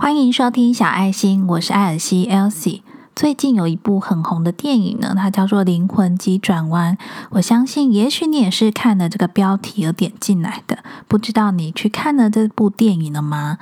欢迎收听小爱心，我是艾尔西 Elsie。最近有一部很红的电影呢，它叫做《灵魂急转弯》。我相信，也许你也是看了这个标题而点进来的。不知道你去看了这部电影了吗？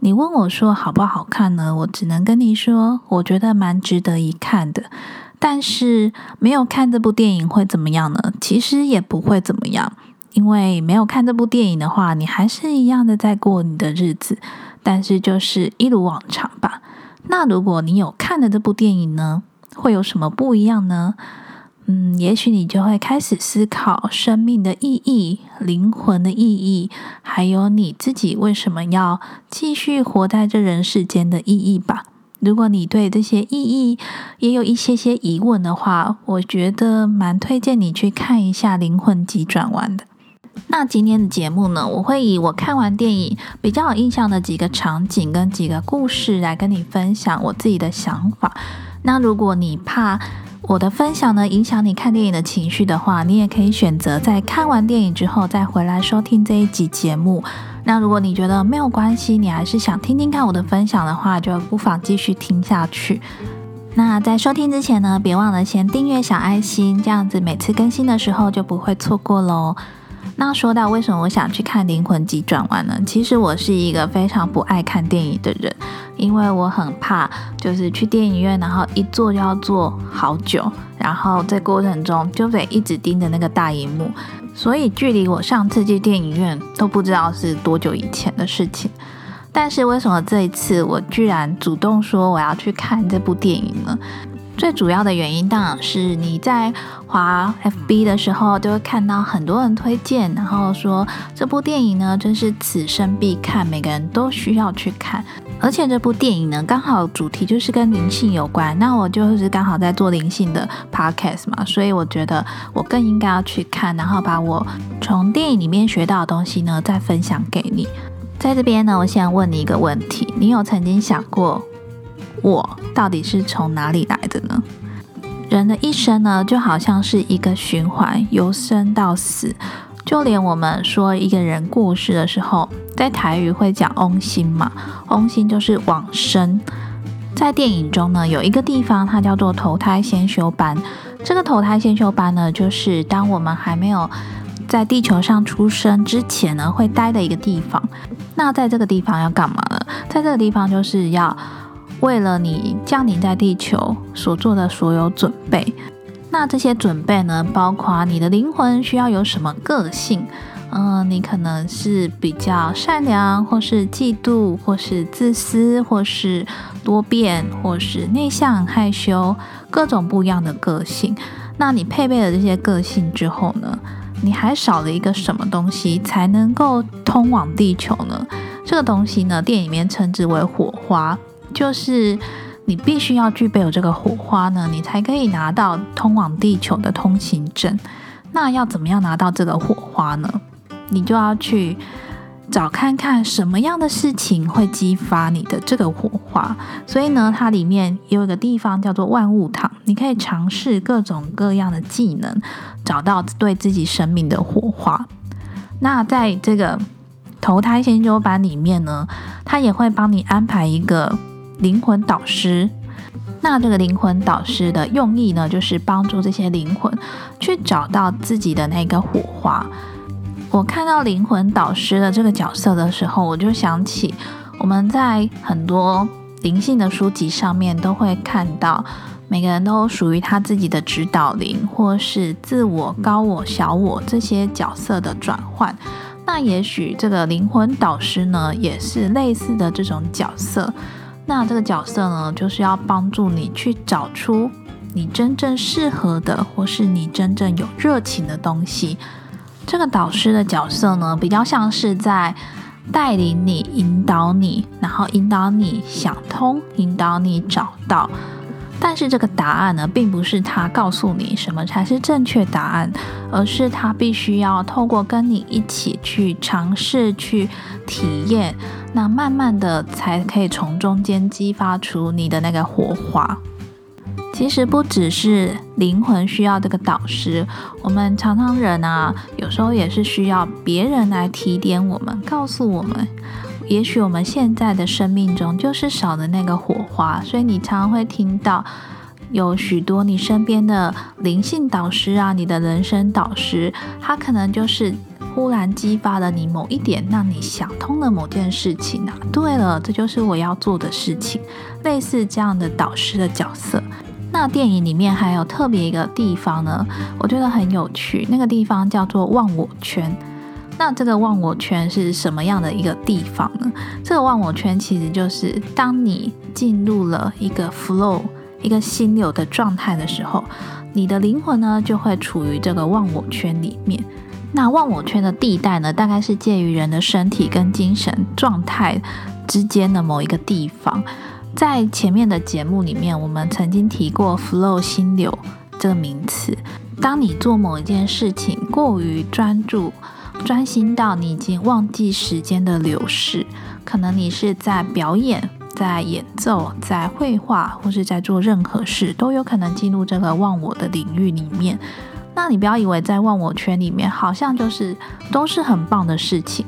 你问我说好不好看呢？我只能跟你说，我觉得蛮值得一看的。但是没有看这部电影会怎么样呢？其实也不会怎么样，因为没有看这部电影的话，你还是一样的在过你的日子。但是就是一如往常吧。那如果你有看了这部电影呢，会有什么不一样呢？嗯，也许你就会开始思考生命的意义、灵魂的意义，还有你自己为什么要继续活在这人世间的意义吧。如果你对这些意义也有一些些疑问的话，我觉得蛮推荐你去看一下《灵魂急转弯》的。那今天的节目呢，我会以我看完电影比较有印象的几个场景跟几个故事来跟你分享我自己的想法。那如果你怕我的分享呢影响你看电影的情绪的话，你也可以选择在看完电影之后再回来收听这一集节目。那如果你觉得没有关系，你还是想听听看我的分享的话，就不妨继续听下去。那在收听之前呢，别忘了先订阅小爱心，这样子每次更新的时候就不会错过喽。那说到为什么我想去看《灵魂急转弯》呢？其实我是一个非常不爱看电影的人，因为我很怕，就是去电影院，然后一坐就要坐好久，然后在过程中就得一直盯着那个大荧幕，所以距离我上次去电影院都不知道是多久以前的事情。但是为什么这一次我居然主动说我要去看这部电影呢？最主要的原因当然是你在滑 FB 的时候，就会看到很多人推荐，然后说这部电影呢，真是此生必看，每个人都需要去看。而且这部电影呢，刚好主题就是跟灵性有关，那我就是刚好在做灵性的 podcast 嘛，所以我觉得我更应该要去看，然后把我从电影里面学到的东西呢，再分享给你。在这边呢，我想问你一个问题：你有曾经想过？我到底是从哪里来的呢？人的一生呢，就好像是一个循环，由生到死。就连我们说一个人过世的时候，在台语会讲“翁心”嘛，“翁心”就是往生。在电影中呢，有一个地方，它叫做投胎先修班。这个投胎先修班呢，就是当我们还没有在地球上出生之前呢，会待的一个地方。那在这个地方要干嘛呢？在这个地方就是要。为了你降临在地球所做的所有准备，那这些准备呢，包括你的灵魂需要有什么个性？嗯，你可能是比较善良，或是嫉妒，或是自私，或是多变，或是内向害羞，各种不一样的个性。那你配备了这些个性之后呢，你还少了一个什么东西才能够通往地球呢？这个东西呢，电影里面称之为火花。就是你必须要具备有这个火花呢，你才可以拿到通往地球的通行证。那要怎么样拿到这个火花呢？你就要去找看看什么样的事情会激发你的这个火花。所以呢，它里面有一个地方叫做万物堂，你可以尝试各种各样的技能，找到对自己生命的火花。那在这个投胎先修班里面呢，他也会帮你安排一个。灵魂导师，那这个灵魂导师的用意呢，就是帮助这些灵魂去找到自己的那个火花。我看到灵魂导师的这个角色的时候，我就想起我们在很多灵性的书籍上面都会看到，每个人都属于他自己的指导灵，或是自我、高我、小我这些角色的转换。那也许这个灵魂导师呢，也是类似的这种角色。那这个角色呢，就是要帮助你去找出你真正适合的，或是你真正有热情的东西。这个导师的角色呢，比较像是在带领你、引导你，然后引导你想通，引导你找到。但是这个答案呢，并不是他告诉你什么才是正确答案，而是他必须要透过跟你一起去尝试、去体验，那慢慢的才可以从中间激发出你的那个火花。其实不只是灵魂需要这个导师，我们常常人啊，有时候也是需要别人来提点我们，告诉我们。也许我们现在的生命中就是少了那个火花，所以你常常会听到有许多你身边的灵性导师啊，你的人生导师，他可能就是忽然激发了你某一点，让你想通了某件事情啊。对了，这就是我要做的事情，类似这样的导师的角色。那电影里面还有特别一个地方呢，我觉得很有趣，那个地方叫做忘我圈。那这个忘我圈是什么样的一个地方呢？这个忘我圈其实就是当你进入了一个 flow、一个心流的状态的时候，你的灵魂呢就会处于这个忘我圈里面。那忘我圈的地带呢，大概是介于人的身体跟精神状态之间的某一个地方。在前面的节目里面，我们曾经提过 flow 心流这个名词。当你做某一件事情过于专注。专心到你已经忘记时间的流逝，可能你是在表演、在演奏、在绘画，或是在做任何事，都有可能进入这个忘我的领域里面。那你不要以为在忘我圈里面好像就是都是很棒的事情，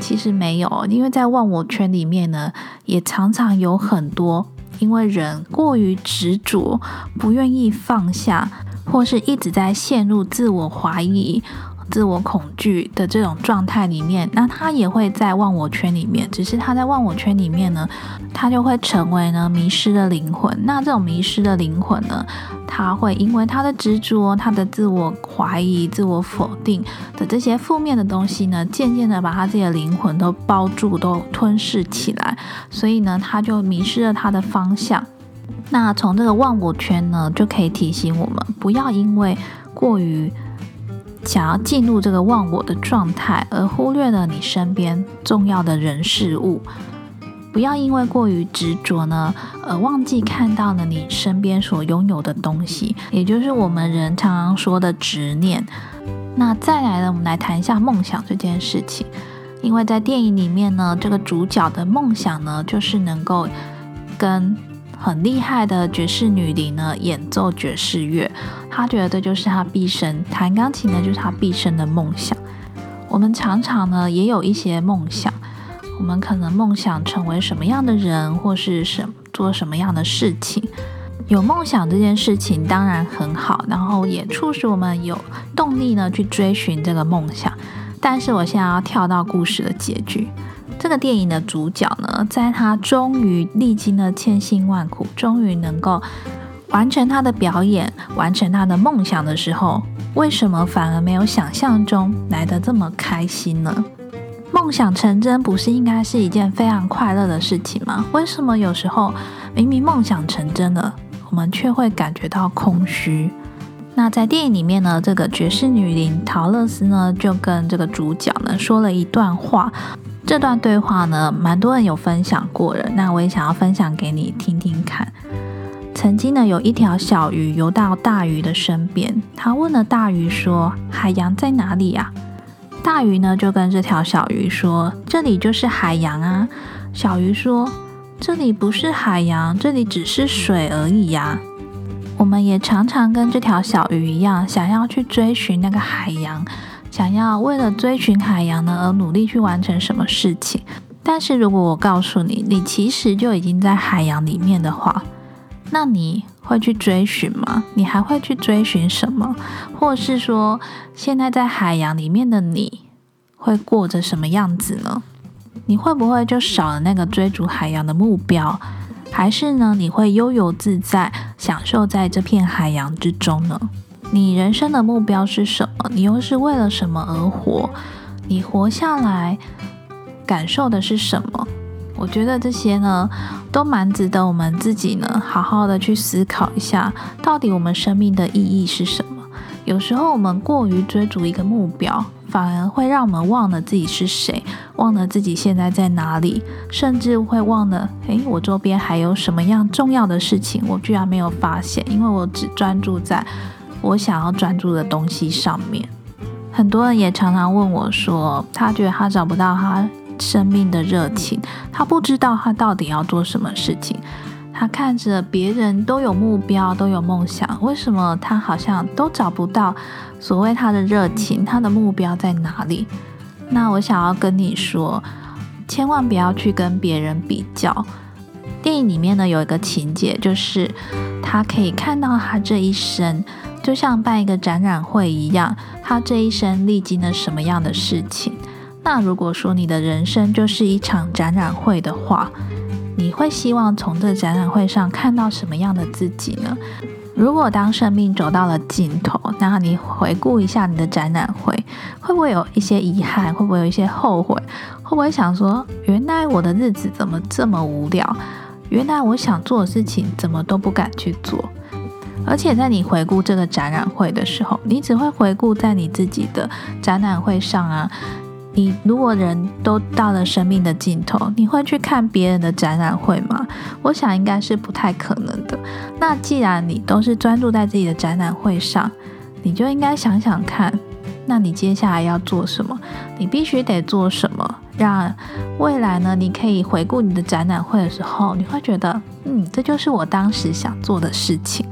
其实没有，因为在忘我圈里面呢，也常常有很多因为人过于执着，不愿意放下，或是一直在陷入自我怀疑。自我恐惧的这种状态里面，那他也会在忘我圈里面。只是他在忘我圈里面呢，他就会成为呢迷失的灵魂。那这种迷失的灵魂呢，他会因为他的执着、他的自我怀疑、自我否定的这些负面的东西呢，渐渐的把他自己的灵魂都包住、都吞噬起来。所以呢，他就迷失了他的方向。那从这个忘我圈呢，就可以提醒我们，不要因为过于。想要进入这个忘我的状态，而忽略了你身边重要的人事物。不要因为过于执着呢，而忘记看到了你身边所拥有的东西，也就是我们人常常说的执念。那再来呢，我们来谈一下梦想这件事情。因为在电影里面呢，这个主角的梦想呢，就是能够跟。很厉害的爵士女伶呢，演奏爵士乐，她觉得这就是她毕生弹钢琴呢，就是她毕生的梦想。我们常常呢也有一些梦想，我们可能梦想成为什么样的人，或是什做什么样的事情。有梦想这件事情当然很好，然后也促使我们有动力呢去追寻这个梦想。但是我现在要跳到故事的结局。这个电影的主角呢，在他终于历经了千辛万苦，终于能够完成他的表演，完成他的梦想的时候，为什么反而没有想象中来的这么开心呢？梦想成真不是应该是一件非常快乐的事情吗？为什么有时候明明梦想成真了，我们却会感觉到空虚？那在电影里面呢，这个爵士女伶陶乐斯呢，就跟这个主角呢说了一段话。这段对话呢，蛮多人有分享过的。那我也想要分享给你听听看。曾经呢，有一条小鱼游到大鱼的身边，他问了大鱼说：“海洋在哪里呀？”大鱼呢就跟这条小鱼说：“这里就是海洋啊。”小鱼说：“这里不是海洋，这里只是水而已呀。”我们也常常跟这条小鱼一样，想要去追寻那个海洋。想要为了追寻海洋呢而努力去完成什么事情，但是如果我告诉你，你其实就已经在海洋里面的话，那你会去追寻吗？你还会去追寻什么？或是说，现在在海洋里面的你会过着什么样子呢？你会不会就少了那个追逐海洋的目标？还是呢，你会悠游自在，享受在这片海洋之中呢？你人生的目标是什么？你又是为了什么而活？你活下来感受的是什么？我觉得这些呢，都蛮值得我们自己呢，好好的去思考一下，到底我们生命的意义是什么？有时候我们过于追逐一个目标，反而会让我们忘了自己是谁，忘了自己现在在哪里，甚至会忘了，诶，我周边还有什么样重要的事情，我居然没有发现，因为我只专注在。我想要专注的东西上面，很多人也常常问我说，他觉得他找不到他生命的热情，他不知道他到底要做什么事情。他看着别人都有目标，都有梦想，为什么他好像都找不到所谓他的热情，他的目标在哪里？那我想要跟你说。千万不要去跟别人比较。电影里面呢有一个情节，就是他可以看到他这一生，就像办一个展览会一样，他这一生历经了什么样的事情。那如果说你的人生就是一场展览会的话，你会希望从这展览会上看到什么样的自己呢？如果当生命走到了尽头，那你回顾一下你的展览会，会不会有一些遗憾？会不会有一些后悔？会不会想说，原来我的日子怎么这么无聊？原来我想做的事情怎么都不敢去做？而且在你回顾这个展览会的时候，你只会回顾在你自己的展览会上啊。你如果人都到了生命的尽头，你会去看别人的展览会吗？我想应该是不太可能的。那既然你都是专注在自己的展览会上，你就应该想想看，那你接下来要做什么？你必须得做什么，让未来呢？你可以回顾你的展览会的时候，你会觉得，嗯，这就是我当时想做的事情，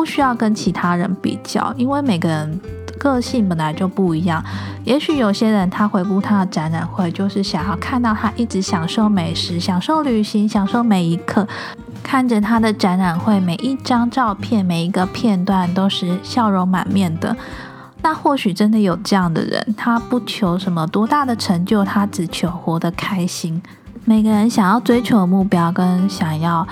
不需要跟其他人比较，因为每个人。个性本来就不一样，也许有些人他回顾他的展览会，就是想要看到他一直享受美食、享受旅行、享受每一刻，看着他的展览会每一张照片、每一个片段都是笑容满面的。那或许真的有这样的人，他不求什么多大的成就，他只求活得开心。每个人想要追求的目标跟想要。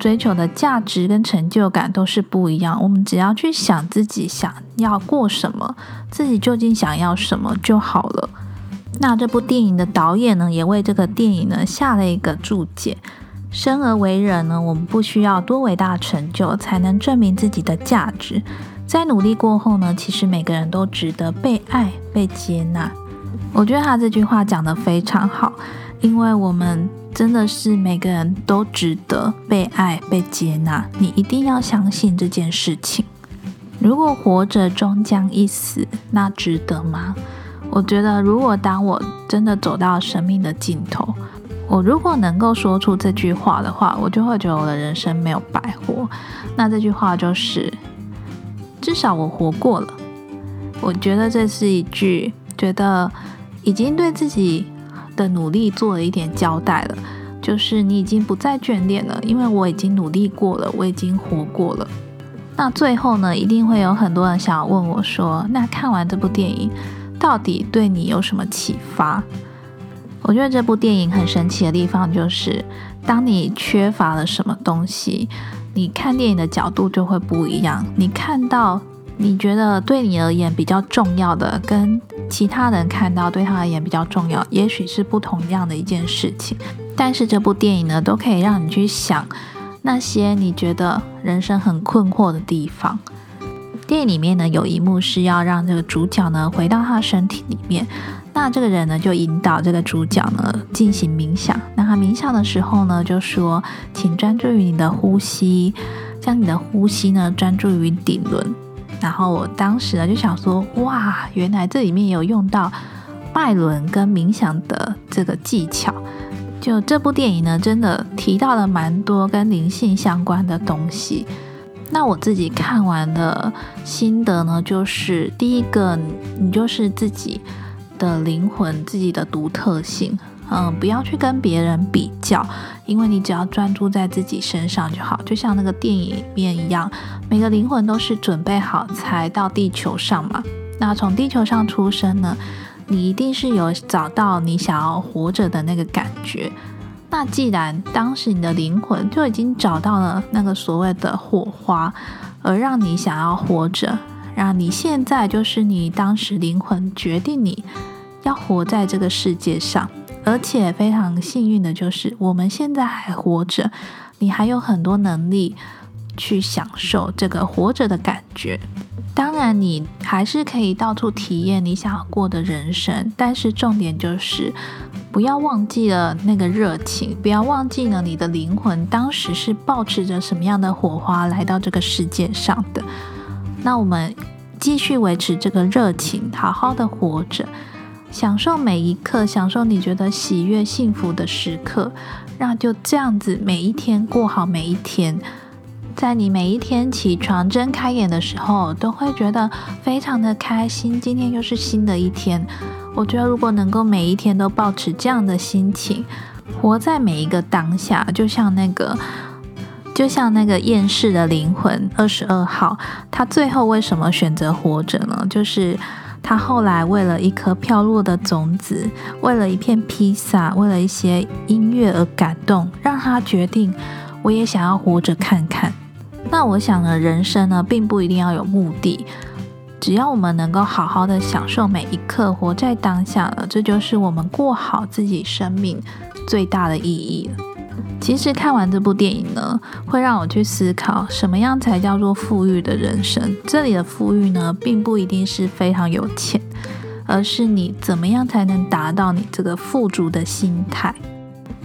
追求的价值跟成就感都是不一样。我们只要去想自己想要过什么，自己究竟想要什么就好了。那这部电影的导演呢，也为这个电影呢下了一个注解：生而为人呢，我们不需要多伟大成就才能证明自己的价值。在努力过后呢，其实每个人都值得被爱、被接纳。我觉得他这句话讲得非常好，因为我们。真的是每个人都值得被爱、被接纳。你一定要相信这件事情。如果活着终将一死，那值得吗？我觉得，如果当我真的走到生命的尽头，我如果能够说出这句话的话，我就会觉得我的人生没有白活。那这句话就是：至少我活过了。我觉得这是一句，觉得已经对自己。的努力做了一点交代了，就是你已经不再眷恋了，因为我已经努力过了，我已经活过了。那最后呢，一定会有很多人想要问我说：“那看完这部电影，到底对你有什么启发？”我觉得这部电影很神奇的地方就是，当你缺乏了什么东西，你看电影的角度就会不一样。你看到你觉得对你而言比较重要的，跟其他人看到对他而言比较重要，也许是不同样的一件事情。但是这部电影呢，都可以让你去想那些你觉得人生很困惑的地方。电影里面呢，有一幕是要让这个主角呢回到他身体里面，那这个人呢就引导这个主角呢进行冥想。那他冥想的时候呢，就说：“请专注于你的呼吸，将你的呼吸呢专注于顶轮。”然后我当时呢就想说，哇，原来这里面有用到脉轮跟冥想的这个技巧。就这部电影呢，真的提到了蛮多跟灵性相关的东西。那我自己看完的心得呢，就是第一个，你就是自己的灵魂，自己的独特性。嗯，不要去跟别人比较，因为你只要专注在自己身上就好。就像那个电影里面一样，每个灵魂都是准备好才到地球上嘛。那从地球上出生呢，你一定是有找到你想要活着的那个感觉。那既然当时你的灵魂就已经找到了那个所谓的火花，而让你想要活着，让你现在就是你当时灵魂决定你要活在这个世界上。而且非常幸运的就是，我们现在还活着，你还有很多能力去享受这个活着的感觉。当然，你还是可以到处体验你想要过的人生，但是重点就是不要忘记了那个热情，不要忘记了你的灵魂当时是保持着什么样的火花来到这个世界上的。那我们继续维持这个热情，好好的活着。享受每一刻，享受你觉得喜悦、幸福的时刻，那就这样子每一天过好每一天。在你每一天起床睁开眼的时候，都会觉得非常的开心。今天又是新的一天，我觉得如果能够每一天都保持这样的心情，活在每一个当下，就像那个，就像那个厌世的灵魂二十二号，他最后为什么选择活着呢？就是他后来为了一颗飘落的种子，为了一片披萨，为了一些音乐而感动，让他决定，我也想要活着看看。那我想呢，人生呢，并不一定要有目的。只要我们能够好好的享受每一刻，活在当下了，这就是我们过好自己生命最大的意义了。其实看完这部电影呢，会让我去思考，什么样才叫做富裕的人生？这里的富裕呢，并不一定是非常有钱，而是你怎么样才能达到你这个富足的心态。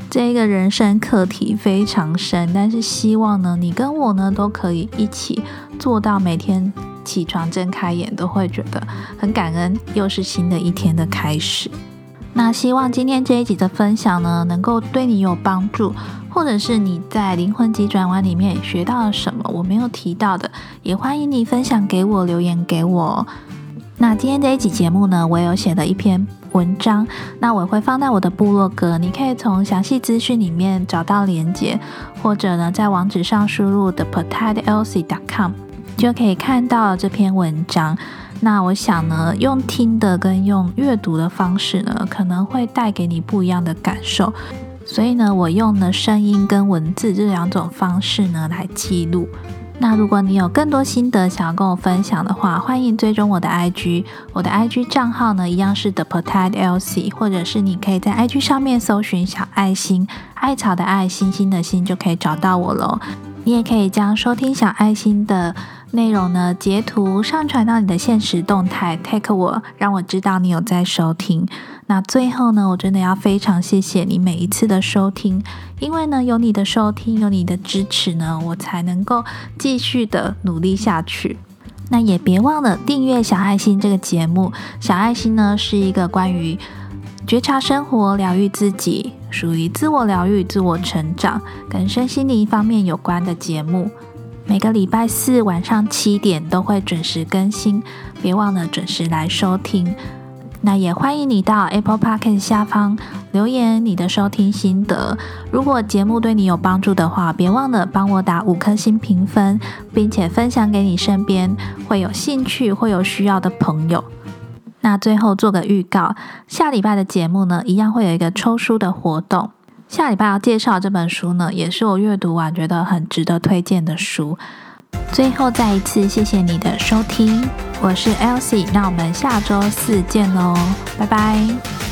这一个人生课题非常深，但是希望呢，你跟我呢，都可以一起做到每天。起床睁开眼都会觉得很感恩，又是新的一天的开始。那希望今天这一集的分享呢，能够对你有帮助，或者是你在灵魂急转弯里面学到了什么我没有提到的，也欢迎你分享给我，留言给我。那今天这一集节目呢，我有写了一篇文章，那我会放在我的部落格，你可以从详细资讯里面找到连接，或者呢，在网址上输入 the p o t a t l c dot com。就可以看到这篇文章。那我想呢，用听的跟用阅读的方式呢，可能会带给你不一样的感受。所以呢，我用了声音跟文字这两种方式呢来记录。那如果你有更多心得想要跟我分享的话，欢迎追踪我的 IG。我的 IG 账号呢一样是 The Potato LC，或者是你可以在 IG 上面搜寻小爱心，艾草的爱，星星的心，就可以找到我喽。你也可以将收听小爱心的。内容呢？截图上传到你的现实动态，take 我，让我知道你有在收听。那最后呢，我真的要非常谢谢你每一次的收听，因为呢，有你的收听，有你的支持呢，我才能够继续的努力下去。那也别忘了订阅小爱心这个节目。小爱心呢，是一个关于觉察生活、疗愈自己，属于自我疗愈、自我成长跟身心灵方面有关的节目。每个礼拜四晚上七点都会准时更新，别忘了准时来收听。那也欢迎你到 Apple Podcast 下方留言你的收听心得。如果节目对你有帮助的话，别忘了帮我打五颗星评分，并且分享给你身边会有兴趣、会有需要的朋友。那最后做个预告，下礼拜的节目呢，一样会有一个抽书的活动。下礼拜要介绍这本书呢，也是我阅读完觉得很值得推荐的书。最后再一次谢谢你的收听，我是 Elsie，那我们下周四见喽，拜拜。